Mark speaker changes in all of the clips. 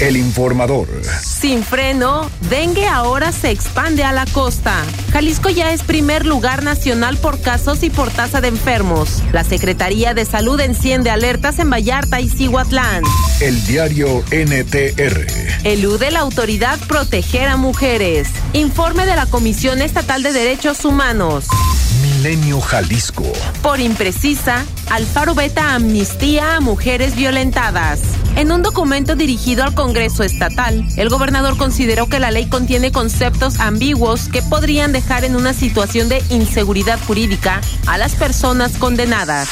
Speaker 1: El informador.
Speaker 2: Sin freno, dengue ahora se expande a la costa. Jalisco ya es primer lugar nacional por casos y por tasa de enfermos. La Secretaría de Salud enciende alertas en Vallarta y Cihuatlán.
Speaker 1: El diario NTR.
Speaker 2: Elude la autoridad proteger a mujeres. Informe de la Comisión Estatal de Derechos Humanos.
Speaker 1: Milenio Jalisco.
Speaker 2: Por imprecisa, Alfaro veta amnistía a mujeres violentadas. En un documento dirigido al Congreso Estatal, el gobernador consideró que la ley contiene conceptos ambiguos que podrían dejar en una situación de inseguridad jurídica a las personas condenadas.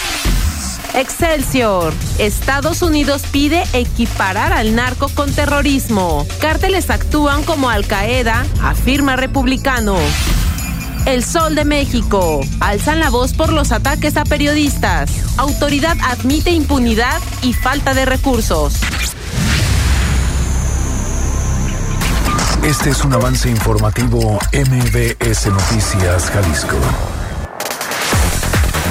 Speaker 2: Excelsior. Estados Unidos pide equiparar al narco con terrorismo. Cárteles actúan como Al Qaeda, afirma republicano. El Sol de México. Alzan la voz por los ataques a periodistas. Autoridad admite impunidad y falta de recursos.
Speaker 1: Este es un avance informativo MBS Noticias Jalisco.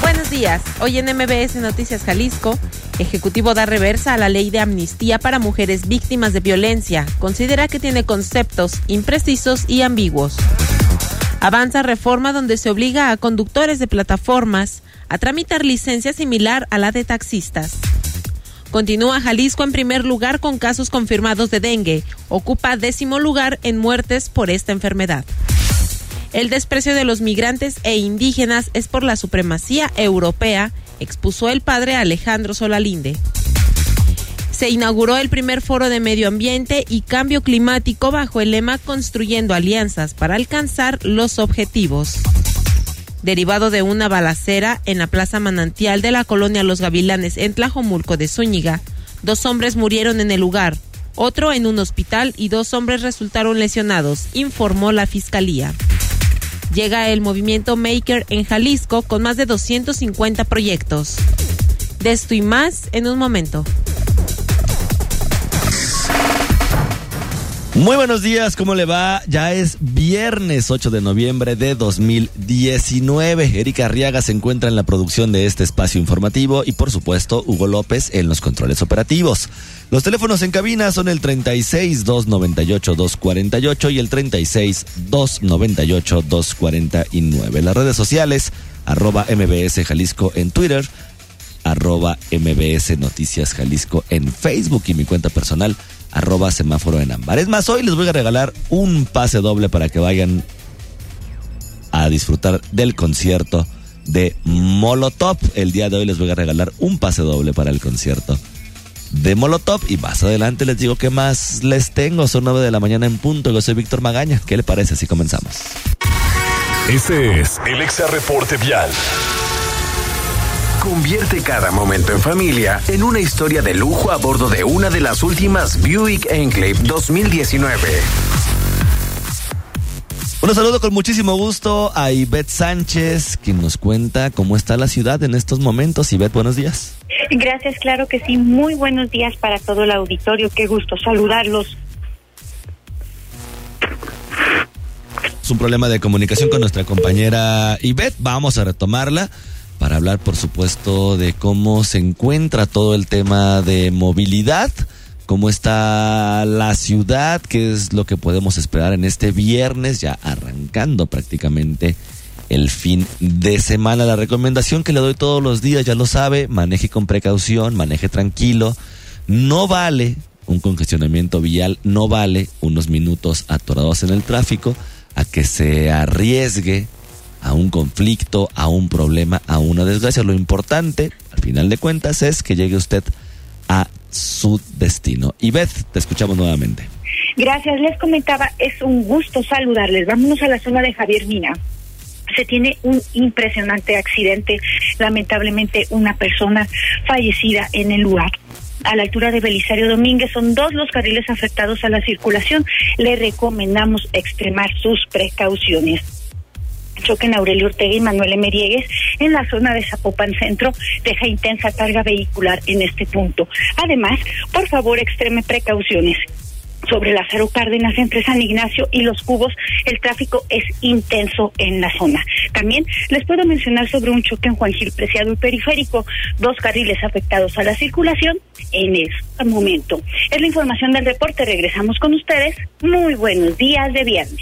Speaker 2: Buenos días. Hoy en MBS Noticias Jalisco, Ejecutivo da reversa a la ley de amnistía para mujeres víctimas de violencia. Considera que tiene conceptos imprecisos y ambiguos. Avanza reforma donde se obliga a conductores de plataformas a tramitar licencia similar a la de taxistas. Continúa Jalisco en primer lugar con casos confirmados de dengue. Ocupa décimo lugar en muertes por esta enfermedad. El desprecio de los migrantes e indígenas es por la supremacía europea, expuso el padre Alejandro Solalinde se inauguró el primer foro de medio ambiente y cambio climático bajo el lema Construyendo alianzas para alcanzar los objetivos. Derivado de una balacera en la Plaza Manantial de la colonia Los Gavilanes en Tlajomulco de Zúñiga, dos hombres murieron en el lugar, otro en un hospital y dos hombres resultaron lesionados, informó la Fiscalía. Llega el movimiento Maker en Jalisco con más de 250 proyectos. De esto y más en un momento.
Speaker 3: Muy buenos días, ¿cómo le va? Ya es viernes 8 de noviembre de 2019. Erika Arriaga se encuentra en la producción de este espacio informativo y por supuesto Hugo López en los controles operativos. Los teléfonos en cabina son el 36 298 248 y el 36 298 249. Las redes sociales arroba MBS Jalisco en Twitter, arroba MBS Noticias Jalisco en Facebook y mi cuenta personal arroba semáforo en ámbar. Es más, hoy les voy a regalar un pase doble para que vayan a disfrutar del concierto de Molotov. El día de hoy les voy a regalar un pase doble para el concierto de Molotov y más adelante les digo qué más les tengo. Son nueve de la mañana en punto. Yo soy Víctor Magaña. ¿Qué le parece si comenzamos?
Speaker 1: Este es el Exa Reporte Vial. Convierte cada momento en familia en una historia de lujo a bordo de una de las últimas Buick Enclave 2019.
Speaker 3: Un saludo con muchísimo gusto a Ivette Sánchez, quien nos cuenta cómo está la ciudad en estos momentos. Ivette, buenos días.
Speaker 4: Gracias, claro que sí. Muy buenos días para todo el auditorio. Qué gusto saludarlos.
Speaker 3: Es un problema de comunicación con nuestra compañera Ivette. Vamos a retomarla para hablar, por supuesto, de cómo se encuentra todo el tema de movilidad, cómo está la ciudad, qué es lo que podemos esperar en este viernes, ya arrancando prácticamente el fin de semana. La recomendación que le doy todos los días, ya lo sabe, maneje con precaución, maneje tranquilo. No vale un congestionamiento vial, no vale unos minutos atorados en el tráfico a que se arriesgue a un conflicto, a un problema, a una desgracia. Lo importante, al final de cuentas, es que llegue usted a su destino. Y Beth, te escuchamos nuevamente.
Speaker 4: Gracias, les comentaba, es un gusto saludarles. Vámonos a la zona de Javier Mina. Se tiene un impresionante accidente, lamentablemente una persona fallecida en el lugar a la altura de Belisario Domínguez. Son dos los carriles afectados a la circulación. Le recomendamos extremar sus precauciones choque en Aurelio Ortega y Manuel Emeriegues en la zona de Zapopan Centro deja intensa carga vehicular en este punto. Además, por favor, extreme precauciones sobre Lázaro Cárdenas entre San Ignacio y Los Cubos, el tráfico es intenso en la zona. También les puedo mencionar sobre un choque en Juan Gil Preciado y Periférico, dos carriles afectados a la circulación en este momento. Es la información del reporte, regresamos con ustedes. Muy buenos días de viernes.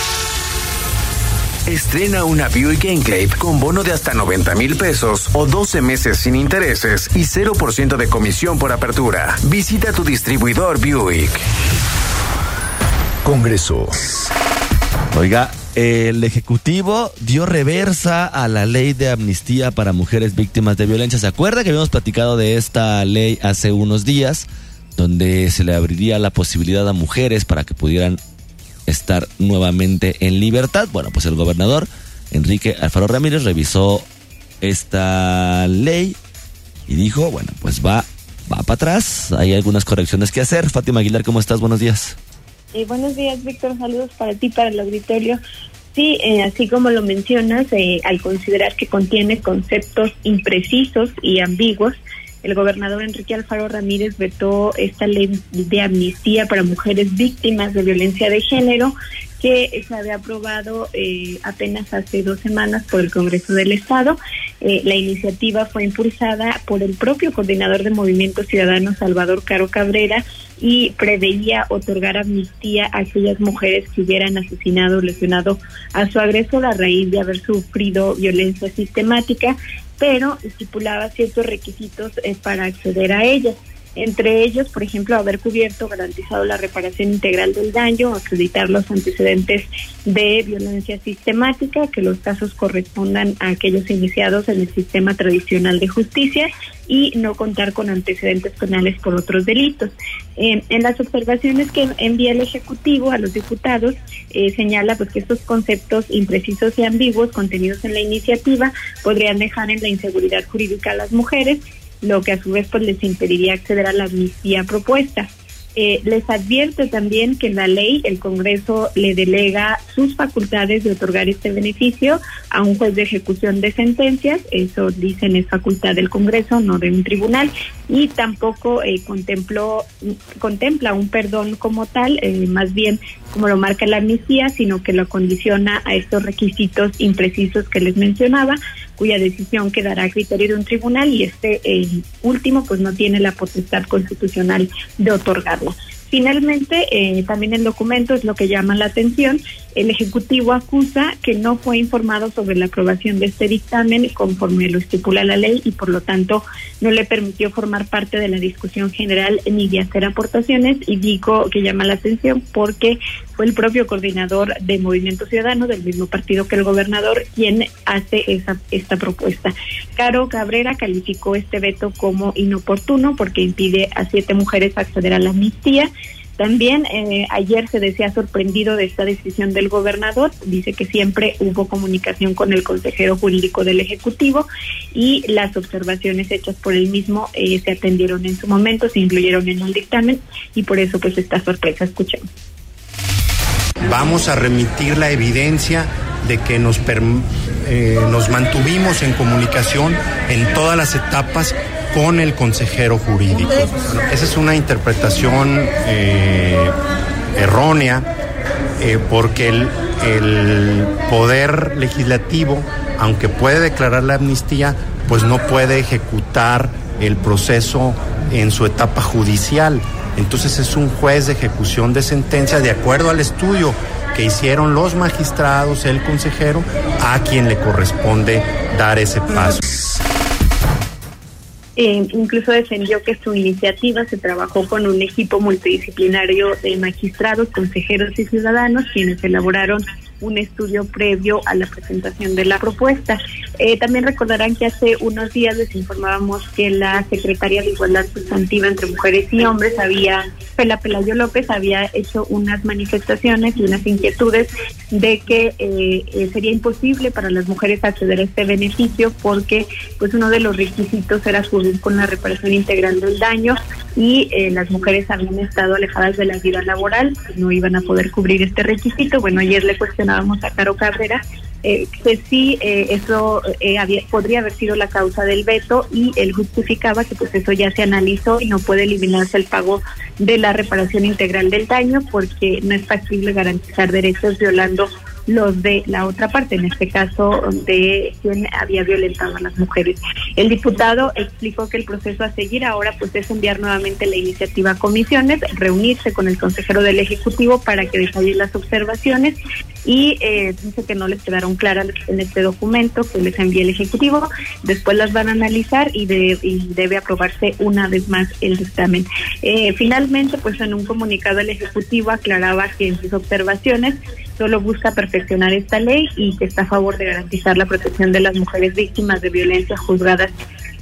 Speaker 5: Estrena una Buick Enclave con bono de hasta 90 mil pesos o 12 meses sin intereses y 0% de comisión por apertura. Visita tu distribuidor Buick.
Speaker 1: Congreso.
Speaker 3: Oiga, el Ejecutivo dio reversa a la ley de amnistía para mujeres víctimas de violencia. ¿Se acuerda que habíamos platicado de esta ley hace unos días? Donde se le abriría la posibilidad a mujeres para que pudieran estar nuevamente en libertad. Bueno, pues el gobernador Enrique Alfaro Ramírez revisó esta ley y dijo, bueno, pues va, va para atrás, hay algunas correcciones que hacer. Fátima Aguilar, ¿cómo estás? Buenos días.
Speaker 6: Eh, buenos días, Víctor. Saludos para ti, para el auditorio. Sí, eh, así como lo mencionas, eh, al considerar que contiene conceptos imprecisos y ambiguos, el gobernador Enrique Alfaro Ramírez vetó esta ley de amnistía para mujeres víctimas de violencia de género que se había aprobado eh, apenas hace dos semanas por el Congreso del Estado. Eh, la iniciativa fue impulsada por el propio coordinador de Movimiento Ciudadano, Salvador Caro Cabrera, y preveía otorgar amnistía a aquellas mujeres que hubieran asesinado o lesionado a su agresor a raíz de haber sufrido violencia sistemática pero estipulaba ciertos requisitos eh, para acceder a ellas. Entre ellos, por ejemplo, haber cubierto, garantizado la reparación integral del daño, acreditar los antecedentes de violencia sistemática, que los casos correspondan a aquellos iniciados en el sistema tradicional de justicia y no contar con antecedentes penales por otros delitos. en las observaciones que envía el Ejecutivo a los diputados, eh, señala pues que estos conceptos imprecisos y ambiguos contenidos en la iniciativa podrían dejar en la inseguridad jurídica a las mujeres lo que a su vez pues les impediría acceder a la amnistía propuesta. Eh, les advierte también que en la ley el Congreso le delega sus facultades de otorgar este beneficio a un juez de ejecución de sentencias, eso dicen es facultad del Congreso, no de un tribunal, y tampoco eh, contempló, contempla un perdón como tal, eh, más bien como lo marca la amnistía, sino que lo condiciona a estos requisitos imprecisos que les mencionaba, cuya decisión quedará a criterio de un tribunal y este último pues no tiene la potestad constitucional de otorgarlo. Finalmente, eh, también el documento es lo que llama la atención. El Ejecutivo acusa que no fue informado sobre la aprobación de este dictamen conforme lo estipula la ley y por lo tanto no le permitió formar parte de la discusión general ni de hacer aportaciones y digo que llama la atención porque el propio coordinador de Movimiento Ciudadano del mismo partido que el gobernador quien hace esa esta propuesta. Caro Cabrera calificó este veto como inoportuno porque impide a siete mujeres acceder a la amnistía también eh, ayer se decía sorprendido de esta decisión del gobernador. Dice que siempre hubo comunicación con el consejero jurídico del Ejecutivo y las observaciones hechas por él mismo eh, se atendieron en su momento, se incluyeron en el dictamen y por eso pues esta sorpresa. Escuchemos.
Speaker 7: Vamos a remitir la evidencia de que nos, eh, nos mantuvimos en comunicación en todas las etapas con el consejero jurídico. esa es una interpretación eh, errónea eh, porque el, el poder legislativo, aunque puede declarar la amnistía, pues no puede ejecutar el proceso en su etapa judicial. Entonces es un juez de ejecución de sentencia de acuerdo al estudio que hicieron los magistrados, el consejero, a quien le corresponde dar ese paso.
Speaker 6: Eh, incluso defendió que su iniciativa se trabajó con un equipo multidisciplinario de magistrados, consejeros y ciudadanos, quienes elaboraron un estudio previo a la presentación de la propuesta. Eh, también recordarán que hace unos días les informábamos que la Secretaría de Igualdad Sustantiva entre Mujeres y Hombres había, Pela Pelayo López, había hecho unas manifestaciones y unas inquietudes de que eh, eh, sería imposible para las mujeres acceder a este beneficio porque pues uno de los requisitos era subir con la reparación integral del daño y las mujeres habían estado alejadas de la vida laboral, no iban a poder cubrir este requisito. Bueno, ayer le cuestionábamos a Caro Cabrera eh, que sí eh, eso eh, había, podría haber sido la causa del veto y él justificaba que pues eso ya se analizó y no puede eliminarse el pago de la reparación integral del daño porque no es factible garantizar derechos violando los de la otra parte, en este caso de quien había violentado a las mujeres. El diputado explicó que el proceso a seguir ahora pues es enviar nuevamente la iniciativa a comisiones, reunirse con el consejero del Ejecutivo para que detalle las observaciones y eh, dice que no les quedaron claras en este documento que les envía el Ejecutivo, después las van a analizar y, debe aprobarse una vez más el dictamen. Eh, finalmente, pues en un comunicado el Ejecutivo aclaraba que en sus observaciones solo busca perfeccionar esta ley y que está a favor de garantizar la protección de las mujeres víctimas de violencia juzgadas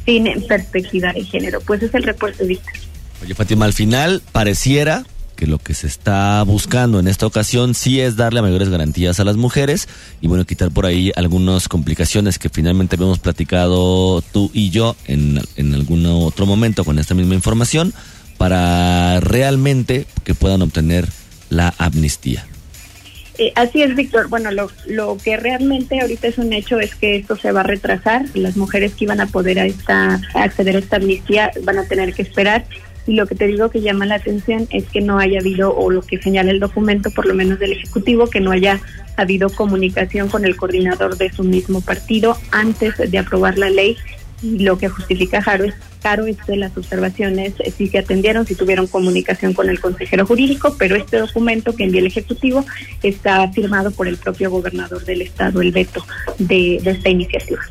Speaker 6: sin perspectiva de género. Pues es el reporte, Víctor.
Speaker 3: Oye, Fátima, al final pareciera que lo que se está buscando en esta ocasión sí es darle mayores garantías a las mujeres y bueno, quitar por ahí algunas complicaciones que finalmente habíamos platicado tú y yo en, en algún otro momento con esta misma información para realmente que puedan obtener la amnistía.
Speaker 6: Eh, así es, Víctor. Bueno, lo, lo que realmente ahorita es un hecho es que esto se va a retrasar. Las mujeres que iban a poder a esta, acceder a esta amnistía van a tener que esperar. Y lo que te digo que llama la atención es que no haya habido, o lo que señala el documento, por lo menos del Ejecutivo, que no haya habido comunicación con el coordinador de su mismo partido antes de aprobar la ley y lo que justifica Caro es, Caro es de las observaciones, eh, si se atendieron, si tuvieron comunicación con el consejero jurídico, pero este documento que envía el Ejecutivo está firmado por el propio gobernador del estado, el veto de, de esta iniciativa.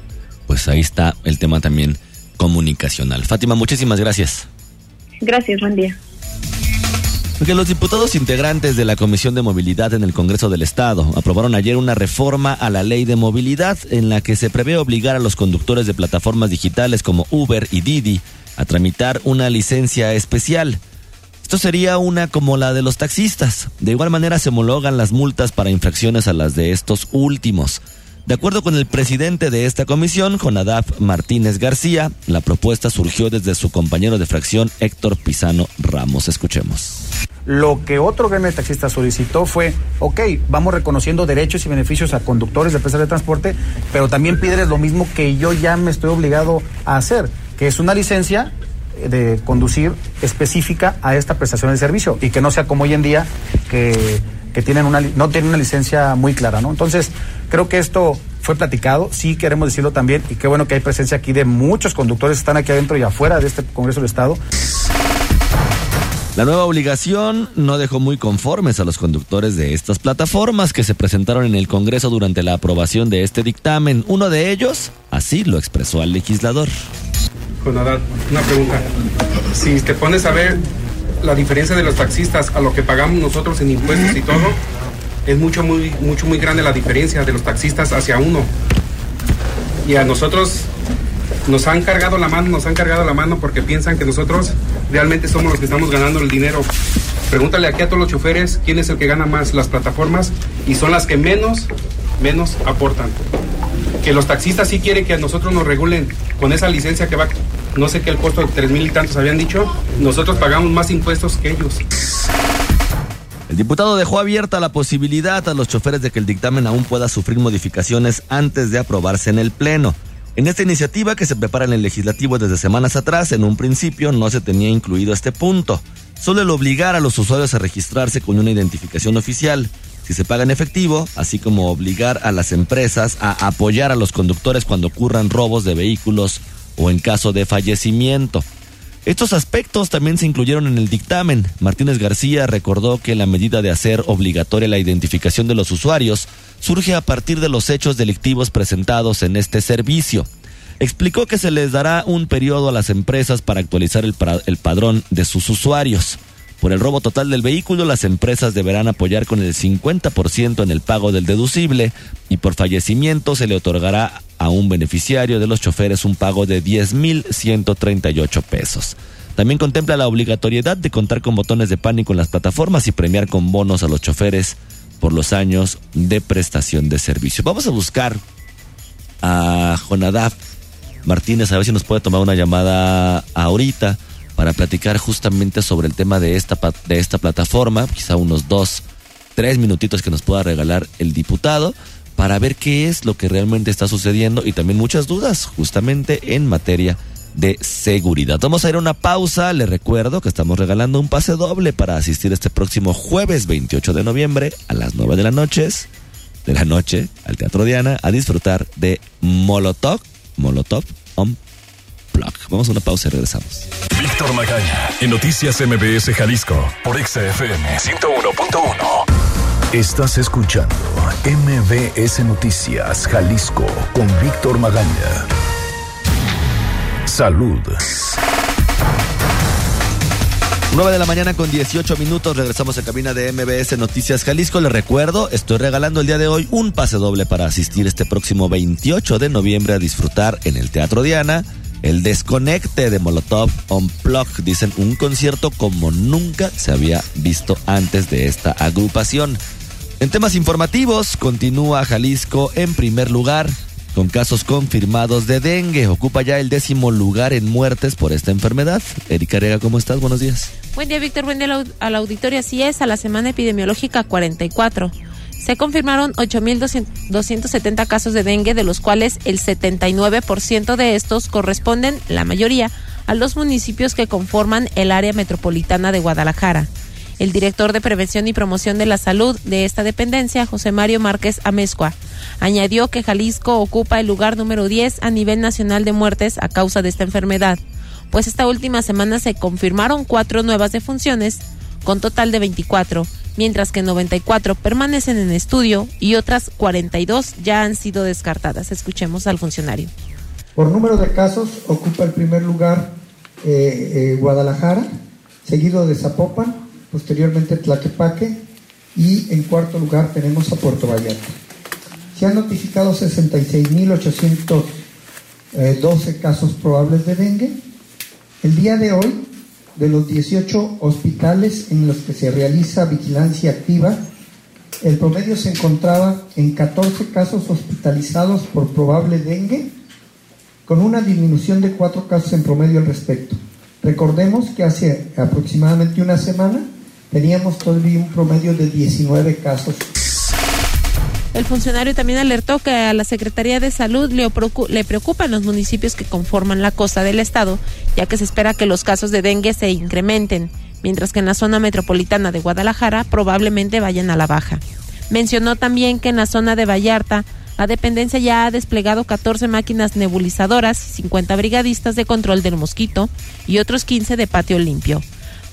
Speaker 3: Pues ahí está el tema también comunicacional. Fátima, muchísimas gracias.
Speaker 6: Gracias, buen día.
Speaker 3: Los diputados integrantes de la Comisión de Movilidad en el Congreso del Estado aprobaron ayer una reforma a la ley de movilidad en la que se prevé obligar a los conductores de plataformas digitales como Uber y Didi a tramitar una licencia especial. Esto sería una como la de los taxistas. De igual manera se homologan las multas para infracciones a las de estos últimos. De acuerdo con el presidente de esta comisión, Jonadab Martínez García, la propuesta surgió desde su compañero de fracción Héctor Pisano Ramos. Escuchemos.
Speaker 8: Lo que otro gremio de taxistas solicitó fue, ok, vamos reconociendo derechos y beneficios a conductores de empresas de transporte, pero también pídeles lo mismo que yo ya me estoy obligado a hacer, que es una licencia de conducir específica a esta prestación de servicio y que no sea como hoy en día que que tienen una, no tienen una licencia muy clara, ¿no? Entonces, creo que esto fue platicado, sí queremos decirlo también, y qué bueno que hay presencia aquí de muchos conductores que están aquí adentro y afuera de este Congreso del Estado.
Speaker 3: La nueva obligación no dejó muy conformes a los conductores de estas plataformas que se presentaron en el Congreso durante la aprobación de este dictamen. Uno de ellos así lo expresó al legislador.
Speaker 9: una pregunta. Si te pones a ver la diferencia de los taxistas a lo que pagamos nosotros en impuestos y todo, es mucho, muy, mucho, muy grande la diferencia de los taxistas hacia uno. Y a nosotros nos han cargado la mano, nos han cargado la mano porque piensan que nosotros realmente somos los que estamos ganando el dinero. Pregúntale aquí a todos los choferes quién es el que gana más, las plataformas, y son las que menos, menos aportan. Que los taxistas sí quieren que a nosotros nos regulen con esa licencia que va no sé qué el costo de tres mil y tantos habían dicho, nosotros pagamos más impuestos que ellos.
Speaker 3: El diputado dejó abierta la posibilidad a los choferes de que el dictamen aún pueda sufrir modificaciones antes de aprobarse en el Pleno. En esta iniciativa que se prepara en el legislativo desde semanas atrás, en un principio no se tenía incluido este punto. Solo el obligar a los usuarios a registrarse con una identificación oficial. Si se paga en efectivo, así como obligar a las empresas a apoyar a los conductores cuando ocurran robos de vehículos o en caso de fallecimiento. Estos aspectos también se incluyeron en el dictamen. Martínez García recordó que la medida de hacer obligatoria la identificación de los usuarios surge a partir de los hechos delictivos presentados en este servicio. Explicó que se les dará un periodo a las empresas para actualizar el, el padrón de sus usuarios. Por el robo total del vehículo, las empresas deberán apoyar con el 50% en el pago del deducible y por fallecimiento se le otorgará a un beneficiario de los choferes un pago de 10.138 pesos. También contempla la obligatoriedad de contar con botones de pánico en las plataformas y premiar con bonos a los choferes por los años de prestación de servicio. Vamos a buscar a Jonadab Martínez a ver si nos puede tomar una llamada ahorita para platicar justamente sobre el tema de esta, de esta plataforma, quizá unos dos, tres minutitos que nos pueda regalar el diputado para ver qué es lo que realmente está sucediendo y también muchas dudas justamente en materia de seguridad. Vamos a ir a una pausa, le recuerdo que estamos regalando un pase doble para asistir este próximo jueves 28 de noviembre a las 9 de la noche, de la noche al Teatro Diana a disfrutar de Molotov, Molotov on Vamos a una pausa y regresamos.
Speaker 10: Víctor Magaña, en Noticias MBS Jalisco, por XFM 101.1.
Speaker 1: Estás escuchando MBS Noticias Jalisco con Víctor Magaña. Salud.
Speaker 3: 9 de la mañana con 18 minutos, regresamos a cabina de MBS Noticias Jalisco. Les recuerdo, estoy regalando el día de hoy un pase doble para asistir este próximo 28 de noviembre a disfrutar en el Teatro Diana el desconecte de Molotov Unplugged, dicen un concierto como nunca se había visto antes de esta agrupación. En temas informativos, continúa Jalisco en primer lugar con casos confirmados de dengue. Ocupa ya el décimo lugar en muertes por esta enfermedad. Erika Rega, ¿cómo estás? Buenos días.
Speaker 2: Buen día, Víctor. Buen día al auditorio. Así es, a la semana epidemiológica 44. Se confirmaron 8.270 casos de dengue, de los cuales el 79% de estos corresponden, la mayoría, a los municipios que conforman el área metropolitana de Guadalajara. El director de Prevención y Promoción de la Salud de esta dependencia, José Mario Márquez Amezcua, añadió que Jalisco ocupa el lugar número 10 a nivel nacional de muertes a causa de esta enfermedad, pues esta última semana se confirmaron cuatro nuevas defunciones, con total de 24, mientras que 94 permanecen en estudio y otras 42 ya han sido descartadas. Escuchemos al funcionario.
Speaker 11: Por número de casos ocupa el primer lugar eh, eh, Guadalajara, seguido de Zapopan, posteriormente Tlaquepaque y en cuarto lugar tenemos a Puerto Vallarta. Se han notificado 66.812 eh, casos probables de dengue. El día de hoy de los 18 hospitales en los que se realiza vigilancia activa, el promedio se encontraba en 14 casos hospitalizados por probable dengue, con una disminución de 4 casos en promedio al respecto. Recordemos que hace aproximadamente una semana teníamos todavía un promedio de 19 casos
Speaker 2: el funcionario también alertó que a la Secretaría de Salud le, le preocupan los municipios que conforman la costa del estado, ya que se espera que los casos de dengue se incrementen, mientras que en la zona metropolitana de Guadalajara probablemente vayan a la baja. Mencionó también que en la zona de Vallarta la dependencia ya ha desplegado 14 máquinas nebulizadoras, 50 brigadistas de control del mosquito y otros 15 de patio limpio.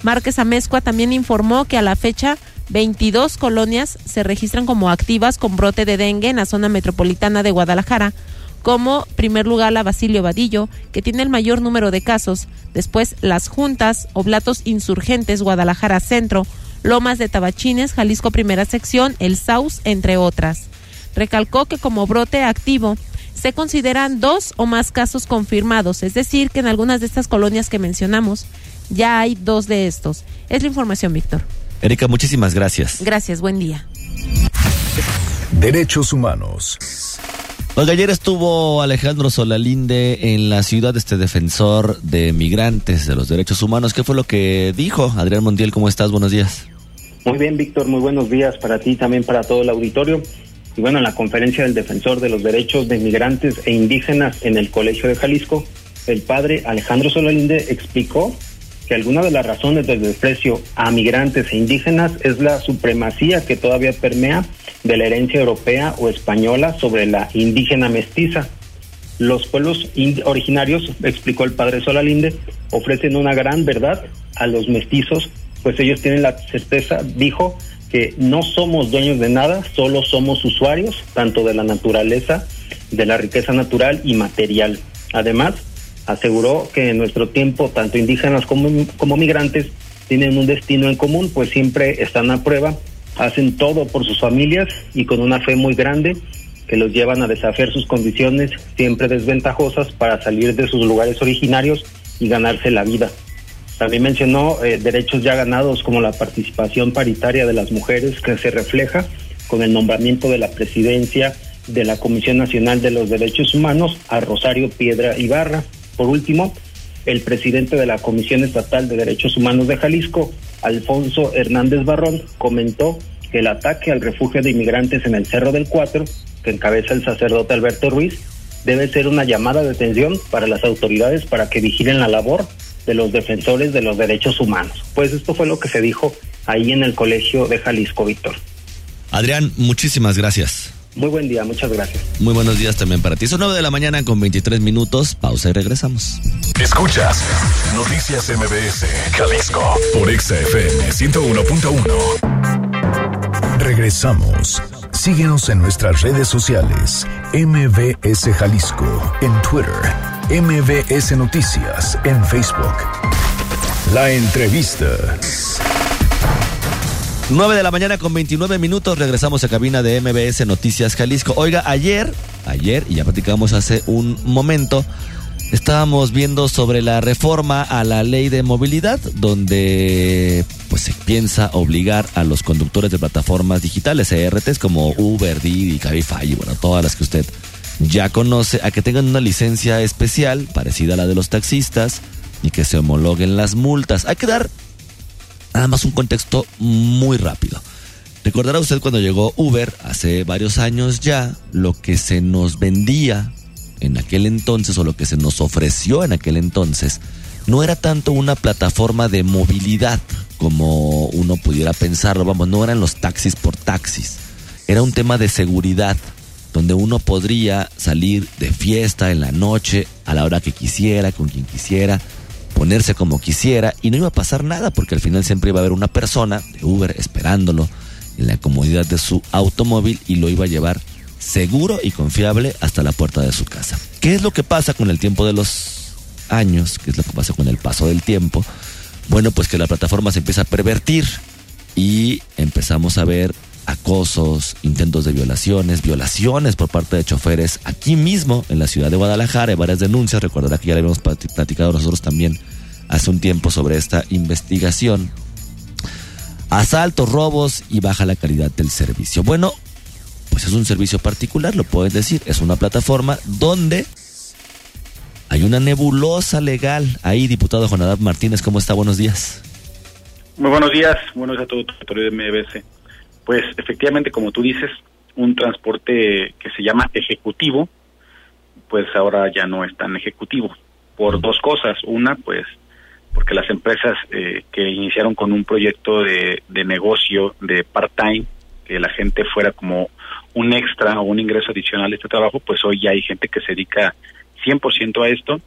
Speaker 2: Márquez Amezcua también informó que a la fecha 22 colonias se registran como activas con brote de dengue en la zona metropolitana de Guadalajara, como primer lugar la Basilio Vadillo, que tiene el mayor número de casos, después Las Juntas, Oblatos Insurgentes, Guadalajara Centro, Lomas de Tabachines, Jalisco Primera Sección, El Saus, entre otras. Recalcó que como brote activo se consideran dos o más casos confirmados, es decir, que en algunas de estas colonias que mencionamos ya hay dos de estos. Es la información, Víctor.
Speaker 3: Erika, muchísimas gracias.
Speaker 2: Gracias, buen día.
Speaker 1: Derechos humanos.
Speaker 3: Oiga, ayer estuvo Alejandro Solalinde en la ciudad, este defensor de migrantes, de los derechos humanos. ¿Qué fue lo que dijo? Adrián Montiel, ¿cómo estás? Buenos días.
Speaker 12: Muy bien, Víctor, muy buenos días para ti, también para todo el auditorio. Y bueno, en la conferencia del defensor de los derechos de migrantes e indígenas en el Colegio de Jalisco, el padre Alejandro Solalinde explicó que alguna de las razones del desprecio a migrantes e indígenas es la supremacía que todavía permea de la herencia europea o española sobre la indígena mestiza. Los pueblos originarios, explicó el padre Solalinde, ofrecen una gran verdad a los mestizos, pues ellos tienen la certeza, dijo, que no somos dueños de nada, solo somos usuarios tanto de la naturaleza, de la riqueza natural y material. Además, aseguró que en nuestro tiempo, tanto indígenas como, como migrantes, tienen un destino en común, pues siempre están a prueba, hacen todo por sus familias y con una fe muy grande que los llevan a desafiar sus condiciones siempre desventajosas para salir de sus lugares originarios y ganarse la vida. También mencionó eh, derechos ya ganados como la participación paritaria de las mujeres que se refleja con el nombramiento de la presidencia de la Comisión Nacional de los Derechos Humanos a Rosario Piedra Ibarra. Por último, el presidente de la Comisión Estatal de Derechos Humanos de Jalisco, Alfonso Hernández Barrón, comentó que el ataque al refugio de inmigrantes en el Cerro del Cuatro, que encabeza el sacerdote Alberto Ruiz, debe ser una llamada de atención para las autoridades para que vigilen la labor de los defensores de los derechos humanos. Pues esto fue lo que se dijo ahí en el Colegio de Jalisco, Víctor.
Speaker 3: Adrián, muchísimas gracias.
Speaker 12: Muy buen día, muchas gracias.
Speaker 3: Muy buenos días también para ti. Son 9 de la mañana con 23 minutos. Pausa y regresamos.
Speaker 10: Escuchas Noticias MBS, Jalisco, por XFM 101.1.
Speaker 1: Regresamos. Síguenos en nuestras redes sociales. MBS Jalisco en Twitter. MBS Noticias en Facebook. La entrevista.
Speaker 3: 9 de la mañana con 29 minutos. Regresamos a cabina de MBS Noticias Jalisco. Oiga, ayer, ayer, y ya platicamos hace un momento, estábamos viendo sobre la reforma a la ley de movilidad, donde pues se piensa obligar a los conductores de plataformas digitales, ERTs como Uber, Didi, Cabify y bueno, todas las que usted ya conoce, a que tengan una licencia especial parecida a la de los taxistas y que se homologuen las multas. Hay que dar nada más un contexto muy rápido. Recordará usted cuando llegó Uber hace varios años ya, lo que se nos vendía en aquel entonces o lo que se nos ofreció en aquel entonces no era tanto una plataforma de movilidad como uno pudiera pensarlo, vamos, no eran los taxis por taxis, era un tema de seguridad donde uno podría salir de fiesta en la noche a la hora que quisiera, con quien quisiera, ponerse como quisiera y no iba a pasar nada porque al final siempre iba a haber una persona de Uber esperándolo en la comodidad de su automóvil y lo iba a llevar seguro y confiable hasta la puerta de su casa. ¿Qué es lo que pasa con el tiempo de los años? ¿Qué es lo que pasa con el paso del tiempo? Bueno, pues que la plataforma se empieza a pervertir y empezamos a ver acosos, intentos de violaciones, violaciones por parte de choferes aquí mismo en la ciudad de Guadalajara. Hay varias denuncias, recordará que ya le habíamos platicado nosotros también hace un tiempo sobre esta investigación. Asaltos, robos y baja la calidad del servicio. Bueno, pues es un servicio particular, lo puedes decir, es una plataforma donde hay una nebulosa legal. Ahí, diputado Jonadab Martínez, ¿cómo está? Buenos días.
Speaker 13: Muy buenos días, buenos días a todo el territorio de MBC pues efectivamente, como tú dices, un transporte que se llama ejecutivo, pues ahora ya no es tan ejecutivo, por dos cosas. Una, pues porque las empresas eh, que iniciaron con un proyecto de, de negocio de part-time, que la gente fuera como un extra o un ingreso adicional a este trabajo, pues hoy ya hay gente que se dedica 100% a esto.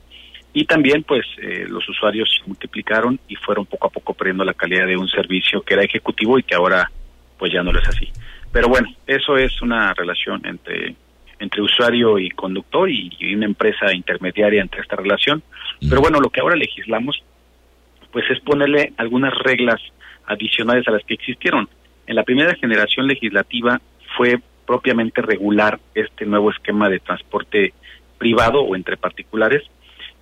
Speaker 13: Y también, pues, eh, los usuarios se multiplicaron y fueron poco a poco perdiendo la calidad de un servicio que era ejecutivo y que ahora pues ya no lo es así. Pero bueno, eso es una relación entre entre usuario y conductor y, una empresa intermediaria entre esta relación. Pero bueno, lo que ahora legislamos, pues es ponerle algunas reglas adicionales a las que existieron. En la primera generación legislativa fue propiamente regular este nuevo esquema de transporte privado o entre particulares,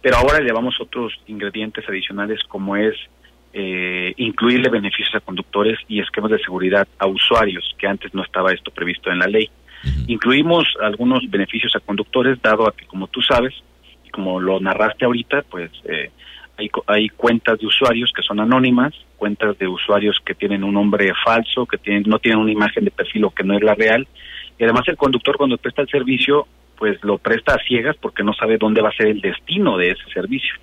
Speaker 13: pero ahora le llevamos otros ingredientes adicionales como es eh, incluirle beneficios a conductores y esquemas de seguridad a usuarios, que antes no estaba esto previsto en la ley. Incluimos algunos beneficios a conductores, dado a que, como tú sabes, y como lo narraste ahorita, pues eh, hay, hay cuentas de usuarios que son anónimas, cuentas de usuarios que tienen un nombre falso, que tienen, no tienen una imagen de perfil o que no es la real. Y además el conductor cuando presta el servicio, pues lo presta a ciegas porque no sabe dónde va a ser el destino de ese servicio.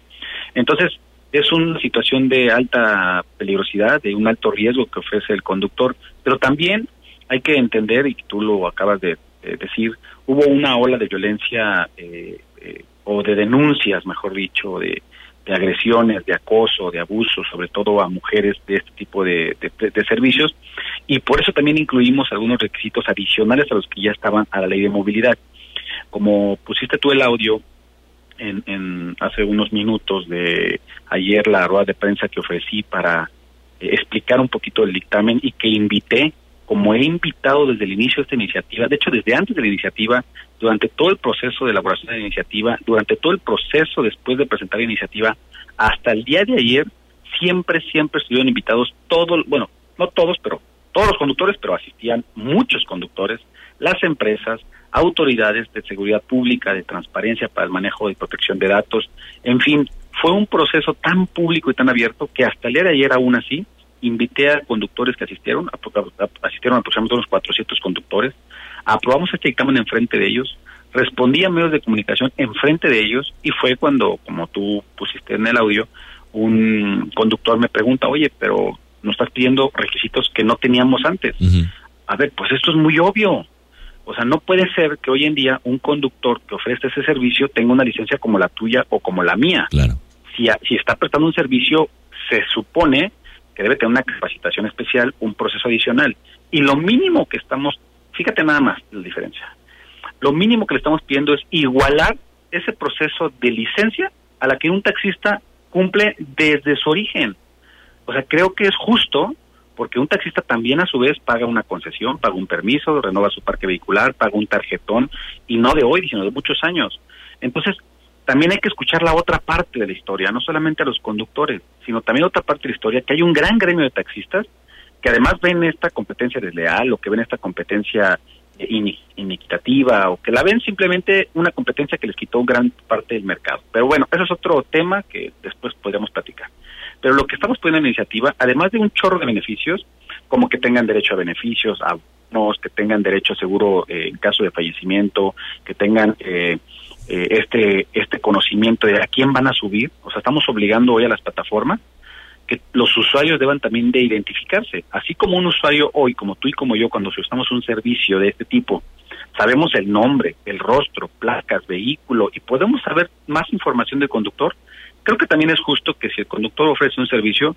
Speaker 13: Entonces, es una situación de alta peligrosidad, de un alto riesgo que ofrece el conductor, pero también hay que entender, y tú lo acabas de, decir, hubo una ola de violencia eh, eh, o de denuncias, mejor dicho, de, agresiones, de acoso, de abuso, sobre todo a mujeres de este tipo de, de, servicios, y por eso también incluimos algunos requisitos adicionales a los que ya estaban a la ley de movilidad. Como pusiste tú el audio, en, hace unos minutos de ayer la rueda de prensa que ofrecí para eh, explicar un poquito el dictamen y que invité, como he invitado desde el inicio de esta iniciativa, de hecho desde antes de la iniciativa, durante todo el proceso de elaboración de la iniciativa, durante todo el proceso después de presentar la iniciativa, hasta el día de ayer, siempre, siempre estuvieron invitados todos, bueno, no todos, pero todos los conductores, pero asistían muchos conductores, las empresas, autoridades de seguridad pública, de transparencia para el manejo y protección de datos, en fin, fue un proceso tan público y tan abierto que hasta el día de ayer aún así invité a conductores que asistieron, asistieron aproximadamente unos 400 conductores, aprobamos este dictamen enfrente de ellos, respondí a medios de comunicación enfrente de ellos y fue cuando, como tú pusiste en el audio, un conductor me pregunta, oye, pero nos estás pidiendo requisitos que no teníamos antes. A ver, pues esto es muy obvio. O sea, no puede ser que hoy en día un conductor que ofrece ese servicio tenga una licencia como la tuya o como la mía.
Speaker 3: Claro.
Speaker 13: Si, si está prestando un servicio, se supone que debe tener una capacitación especial, un proceso adicional. Y lo mínimo que estamos, fíjate nada más la diferencia, lo mínimo que le estamos pidiendo es igualar ese proceso de licencia a la que un taxista cumple desde su origen. O sea, creo que es justo porque un taxista también a su vez paga una concesión, paga un permiso, renova su parque vehicular, paga un tarjetón, y no de hoy, sino de muchos años. Entonces, también hay que escuchar la otra parte de la historia, no solamente a los conductores, sino también otra parte de la historia, que hay un gran gremio de taxistas que además ven esta competencia desleal o que ven esta competencia inequitativa o que la ven simplemente una competencia que les quitó gran parte del mercado. Pero bueno, eso es otro tema que después podríamos platicar. Pero lo que estamos poniendo en iniciativa, además de un chorro de beneficios, como que tengan derecho a beneficios, a bonos, que tengan derecho a seguro eh, en caso de fallecimiento, que tengan eh, eh, este este conocimiento de a quién van a subir, o sea, estamos obligando hoy a las plataformas que los usuarios deban también de identificarse, así como un usuario hoy, como tú y como yo, cuando usamos un servicio de este tipo, sabemos el nombre, el rostro, placas, vehículo y podemos saber más información del conductor, creo que también es justo que si el conductor ofrece un servicio,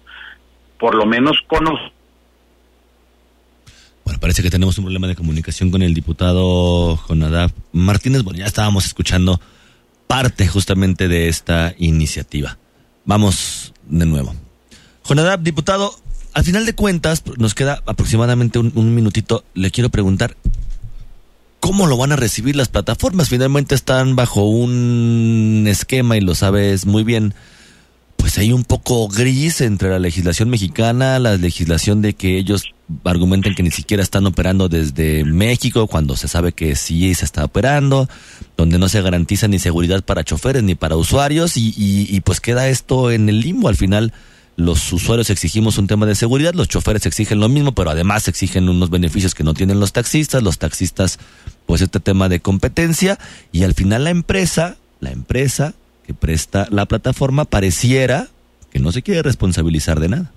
Speaker 13: por lo menos conozca.
Speaker 3: Bueno, parece que tenemos un problema de comunicación con el diputado Jonadab Martínez. Bueno, ya estábamos escuchando parte justamente de esta iniciativa. Vamos de nuevo. Jonadab, diputado, al final de cuentas, nos queda aproximadamente un, un minutito. Le quiero preguntar, ¿cómo lo van a recibir las plataformas? Finalmente están bajo un esquema y lo sabes muy bien. Pues hay un poco gris entre la legislación mexicana, la legislación de que ellos argumentan que ni siquiera están operando desde México cuando se sabe que sí se está operando, donde no se garantiza ni seguridad para choferes ni para usuarios y, y, y pues queda esto en el limbo al final los usuarios exigimos un tema de seguridad, los choferes exigen lo mismo, pero además exigen unos beneficios que no tienen los taxistas, los taxistas pues este tema de competencia y al final la empresa, la empresa que presta la plataforma pareciera que no se quiere responsabilizar de nada.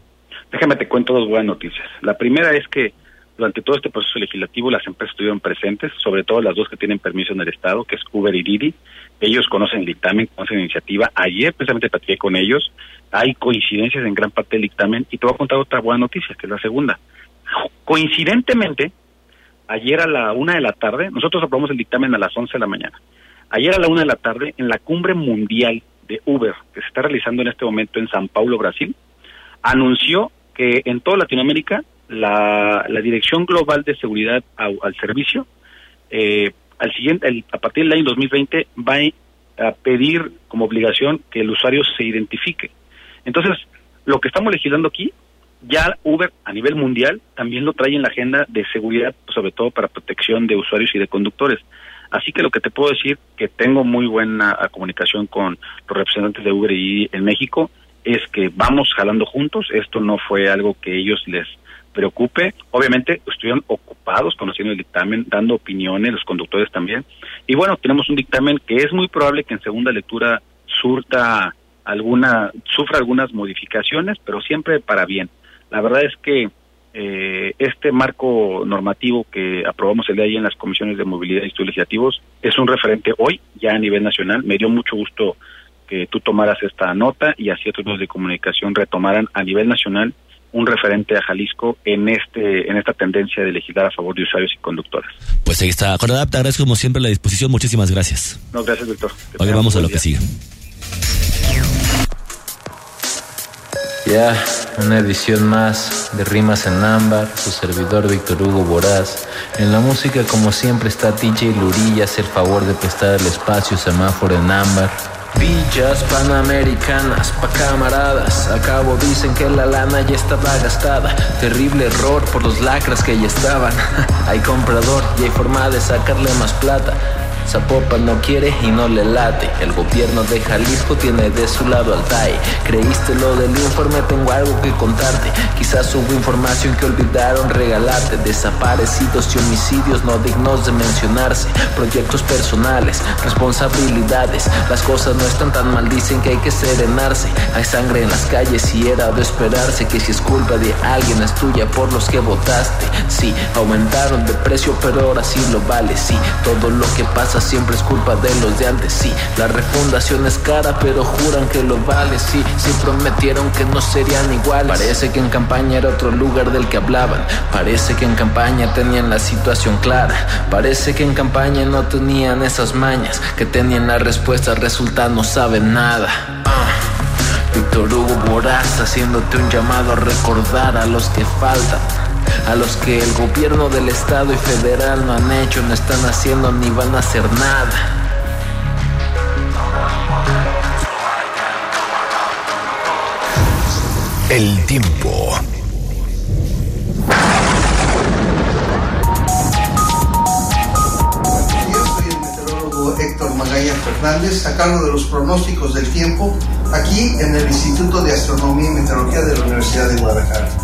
Speaker 13: Déjame te cuento dos buenas noticias. La primera es que durante todo este proceso legislativo las empresas estuvieron presentes, sobre todo las dos que tienen permiso en el Estado, que es Uber y Didi. Ellos conocen el dictamen, conocen la iniciativa. Ayer precisamente platiqué con ellos. Hay coincidencias en gran parte del dictamen y te voy a contar otra buena noticia, que es la segunda. Coincidentemente, ayer a la una de la tarde, nosotros aprobamos el dictamen a las once de la mañana. Ayer a la una de la tarde, en la cumbre mundial de Uber, que se está realizando en este momento en San Paulo, Brasil, anunció que en toda Latinoamérica la, la Dirección Global de Seguridad al Servicio, eh, al siguiente, a partir del año 2020, va a pedir como obligación que el usuario se identifique. Entonces, lo que estamos legislando aquí ya Uber a nivel mundial también lo trae en la agenda de seguridad, sobre todo para protección de usuarios y de conductores. Así que lo que te puedo decir, que tengo muy buena comunicación con los representantes de Uber y en México, es que vamos jalando juntos. Esto no fue algo que ellos les preocupe. Obviamente estuvieron ocupados conociendo el dictamen, dando opiniones, los conductores también. Y bueno, tenemos un dictamen que es muy probable que en segunda lectura surta alguna, sufra algunas modificaciones, pero siempre para bien. La verdad es que eh, este marco normativo que aprobamos el día de ayer en las comisiones de movilidad y estudios legislativos es un referente hoy ya a nivel nacional. Me dio mucho gusto que tú tomaras esta nota y así otros medios de comunicación retomaran a nivel nacional un referente a Jalisco en este en esta tendencia de legislar a favor de usuarios y conductores.
Speaker 3: Pues ahí está. Conadap, te agradezco como siempre la disposición. Muchísimas gracias.
Speaker 13: No, gracias, Víctor.
Speaker 3: Hoy vamos a lo que sigue.
Speaker 14: Ya, una edición más de Rimas en Ámbar, su servidor Víctor Hugo Boraz. En la música, como siempre, está DJ Lurilla, hace el favor de prestar el espacio semáforo en Ámbar. Villas panamericanas pa' camaradas. Al cabo dicen que la lana ya estaba gastada. Terrible error por los lacras que ya estaban. hay comprador y hay forma de sacarle más plata. Zapopan no quiere y no le late. El gobierno de Jalisco tiene de su lado al TAI. Creíste lo del informe, tengo algo que contarte. Quizás hubo información que olvidaron regalarte. Desaparecidos y homicidios no dignos de mencionarse. Proyectos personales, responsabilidades. Las cosas no están tan mal, dicen que hay que serenarse. Hay sangre en las calles y era de esperarse que si es culpa de alguien es tuya por los que votaste. Sí, aumentaron de precio, pero ahora sí lo vale. Sí, todo lo que pasa siempre es culpa de los de antes, sí. La refundación es cara, pero juran que lo vale, sí. Sí prometieron que no serían iguales. Parece que en campaña era otro lugar del que hablaban. Parece que en campaña tenían la situación clara. Parece que en campaña no tenían esas mañas. Que tenían la respuesta, resulta no saben nada. Ah, Víctor Hugo Boraz haciéndote un llamado a recordar a los que faltan a los que el gobierno del estado y federal no han hecho, no están haciendo ni van a hacer nada.
Speaker 1: El tiempo.
Speaker 15: Soy el meteorólogo Héctor Magaña Fernández, a cargo de los pronósticos del tiempo, aquí en el Instituto de Astronomía y Meteorología de la Universidad de Guadalajara.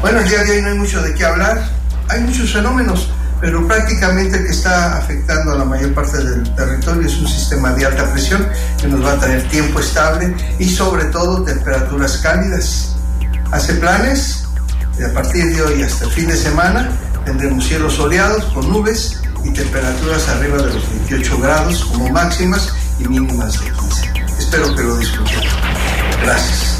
Speaker 15: Bueno, el día de hoy no hay mucho de qué hablar, hay muchos fenómenos, pero prácticamente el que está afectando a la mayor parte del territorio es un sistema de alta presión que nos va a traer tiempo estable y sobre todo temperaturas cálidas. Hace planes, y a partir de hoy hasta el fin de semana tendremos cielos soleados con nubes y temperaturas arriba de los 28 grados como máximas y mínimas de 15. Espero que lo disfruten. Gracias.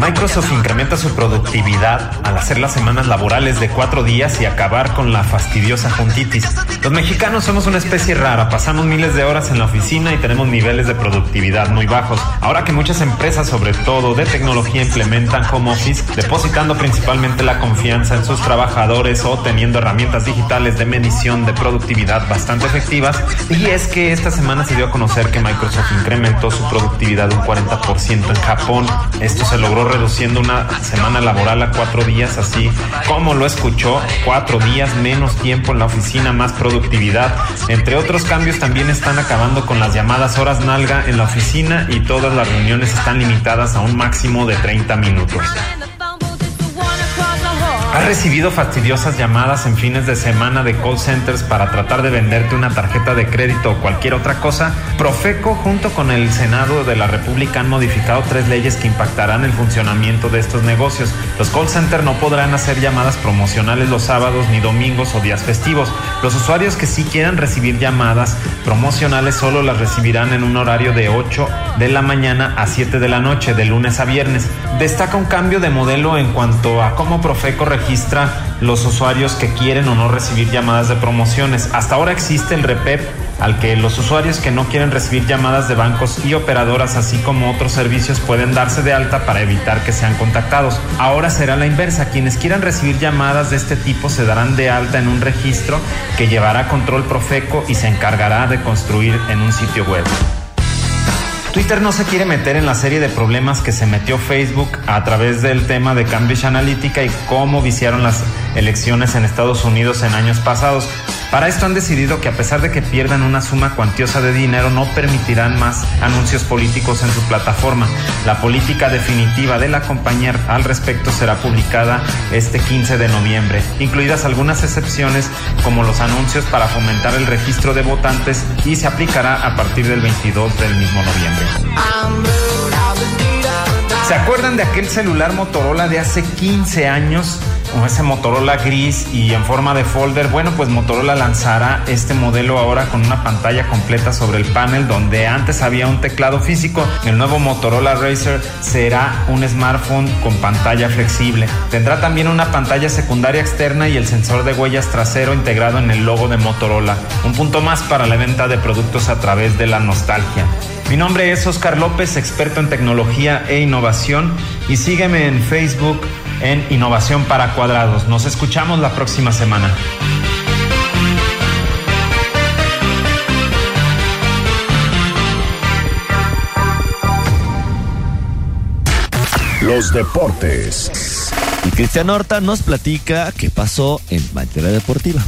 Speaker 16: Microsoft incrementa su productividad al hacer las semanas laborales de cuatro días y acabar con la fastidiosa juntitis. Los mexicanos somos una especie rara, pasamos miles de horas en la oficina y tenemos niveles de productividad muy bajos. Ahora que muchas empresas, sobre todo de tecnología, implementan home office, depositando principalmente la confianza en sus trabajadores o teniendo herramientas digitales de medición de productividad bastante efectivas, y es que esta semana se dio a conocer que Microsoft incrementó su productividad un 40% en Japón. Esto se logró reduciendo una semana laboral a cuatro días, así como lo escuchó, cuatro días menos tiempo en la oficina, más productividad. Entre otros cambios también están acabando con las llamadas horas nalga en la oficina y todas las reuniones están limitadas a un máximo de 30 minutos. ¿Has recibido fastidiosas llamadas en fines de semana de call centers para tratar de venderte una tarjeta de crédito o cualquier otra cosa? Profeco junto con el Senado de la República han modificado tres leyes que impactarán el funcionamiento de estos negocios. Los call centers no podrán hacer llamadas promocionales los sábados ni domingos o días festivos. Los usuarios que sí quieran recibir llamadas promocionales solo las recibirán en un horario de 8 de la mañana a 7 de la noche, de lunes a viernes. Destaca un cambio de modelo en cuanto a cómo Profeco registra los usuarios que quieren o no recibir llamadas de promociones. Hasta ahora existe el REPEP al que los usuarios que no quieren recibir llamadas de bancos y operadoras así como otros servicios pueden darse de alta para evitar que sean contactados. Ahora será la inversa, quienes quieran recibir llamadas de este tipo se darán de alta en un registro que llevará control Profeco y se encargará de construir en un sitio web. Twitter no se quiere meter en la serie de problemas que se metió Facebook a través del tema de Cambridge Analytica y cómo viciaron las elecciones en Estados Unidos en años pasados. Para esto han decidido que a pesar de que pierdan una suma cuantiosa de dinero, no permitirán más anuncios políticos en su plataforma. La política definitiva de la compañía al respecto será publicada este 15 de noviembre, incluidas algunas excepciones como los anuncios para fomentar el registro de votantes y se aplicará a partir del 22 del mismo noviembre. ¿Se acuerdan de aquel celular Motorola de hace 15 años ese Motorola gris y en forma de folder, bueno, pues Motorola lanzará este modelo ahora con una pantalla completa sobre el panel donde antes había un teclado físico. El nuevo Motorola Racer será un smartphone con pantalla flexible. Tendrá también una pantalla secundaria externa y el sensor de huellas trasero integrado en el logo de Motorola. Un punto más para la venta de productos a través de la nostalgia. Mi nombre es Oscar López, experto en tecnología e innovación y sígueme en Facebook en Innovación para Cuadrados. Nos escuchamos la próxima semana.
Speaker 1: Los deportes.
Speaker 3: Y Cristian Horta nos platica qué pasó en materia deportiva.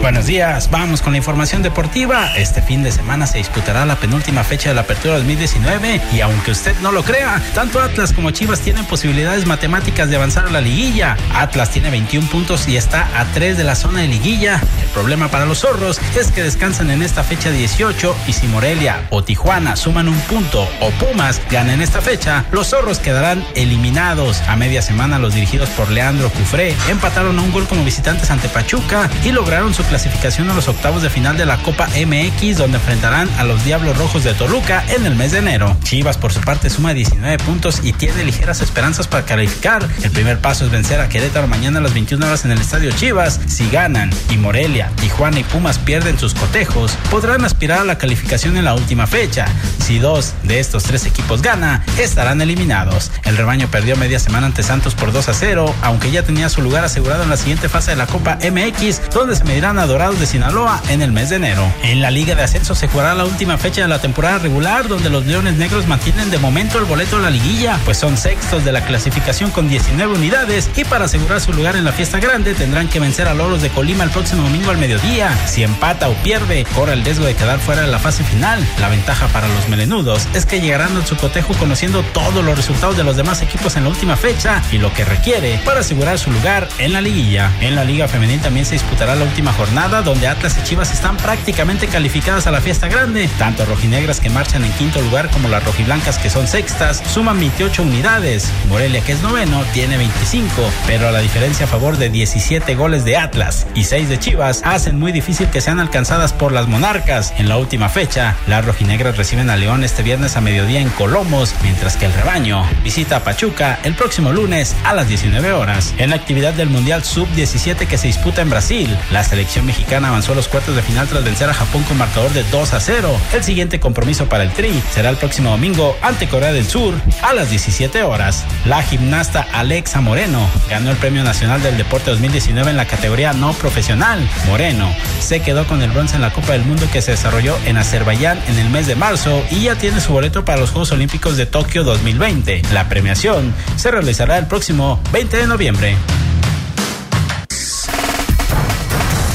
Speaker 17: Buenos días, vamos con la información deportiva. Este fin de semana se disputará la penúltima fecha de la Apertura 2019 y aunque usted no lo crea, tanto Atlas como Chivas tienen posibilidades matemáticas de avanzar a la liguilla. Atlas tiene 21 puntos y está a 3 de la zona de liguilla. El problema para los zorros es que descansan en esta fecha 18 y si Morelia o Tijuana suman un punto o Pumas ganan esta fecha, los zorros quedarán eliminados. A media semana los dirigidos por Leandro Cufré empataron a un gol como visitantes ante Pachuca y lograron su clasificación a los octavos de final de la Copa MX, donde enfrentarán a los Diablos Rojos de Toluca en el mes de enero. Chivas, por su parte, suma 19 puntos y tiene ligeras esperanzas para calificar. El primer paso es vencer a Querétaro mañana a las 21 horas en el Estadio Chivas. Si ganan y Morelia, Tijuana y Pumas pierden sus cotejos, podrán aspirar a la calificación en la última fecha. Si dos de estos tres equipos gana, estarán eliminados. El rebaño perdió media semana ante Santos por 2 a 0, aunque ya tenía su lugar asegurado en la siguiente fase de la Copa MX, donde se medirán Dorados de Sinaloa en el mes de enero. En la Liga de Ascenso se jugará la última fecha de la temporada regular, donde los Leones Negros mantienen de momento el boleto a la liguilla, pues son sextos de la clasificación con 19 unidades y para asegurar su lugar en la fiesta grande tendrán que vencer a Loros de Colima el próximo domingo al mediodía. Si empata o pierde, corre el riesgo de quedar fuera de la fase final. La ventaja para los melenudos es que llegarán al su cotejo conociendo todos los resultados de los demás equipos en la última fecha y lo que requiere para asegurar su lugar en la liguilla. En la Liga Femenil también se disputará la última jornada donde Atlas y Chivas están prácticamente calificadas a la fiesta grande. Tanto rojinegras que marchan en quinto lugar como las rojiblancas que son sextas suman 28 unidades. Morelia que es noveno tiene 25, pero la diferencia a favor de 17 goles de Atlas y 6 de Chivas hacen muy difícil que sean alcanzadas por las monarcas. En la última fecha, las rojinegras reciben a León este viernes a mediodía en Colomos, mientras que el rebaño visita a Pachuca el próximo lunes a las 19 horas. En la actividad del Mundial Sub-17 que se disputa en Brasil, la mexicana avanzó a los cuartos de final tras vencer a Japón con marcador de 2 a 0. El siguiente compromiso para el Tri será el próximo domingo ante Corea del Sur a las 17 horas. La gimnasta Alexa Moreno ganó el Premio Nacional del Deporte 2019 en la categoría no profesional. Moreno se quedó con el bronce en la Copa del Mundo que se desarrolló en Azerbaiyán en el mes de marzo y ya tiene su boleto para los Juegos Olímpicos de Tokio 2020. La premiación se realizará el próximo 20 de noviembre.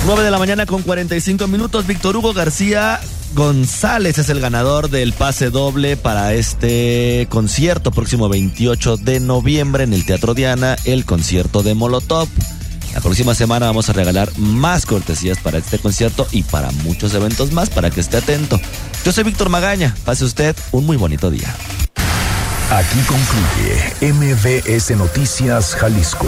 Speaker 3: 9 de la mañana con 45 minutos. Víctor Hugo García González es el ganador del pase doble para este concierto próximo 28 de noviembre en el Teatro Diana, el concierto de Molotov. La próxima semana vamos a regalar más cortesías para este concierto y para muchos eventos más para que esté atento. Yo soy Víctor Magaña. Pase usted un muy bonito día.
Speaker 1: Aquí concluye MBS Noticias Jalisco.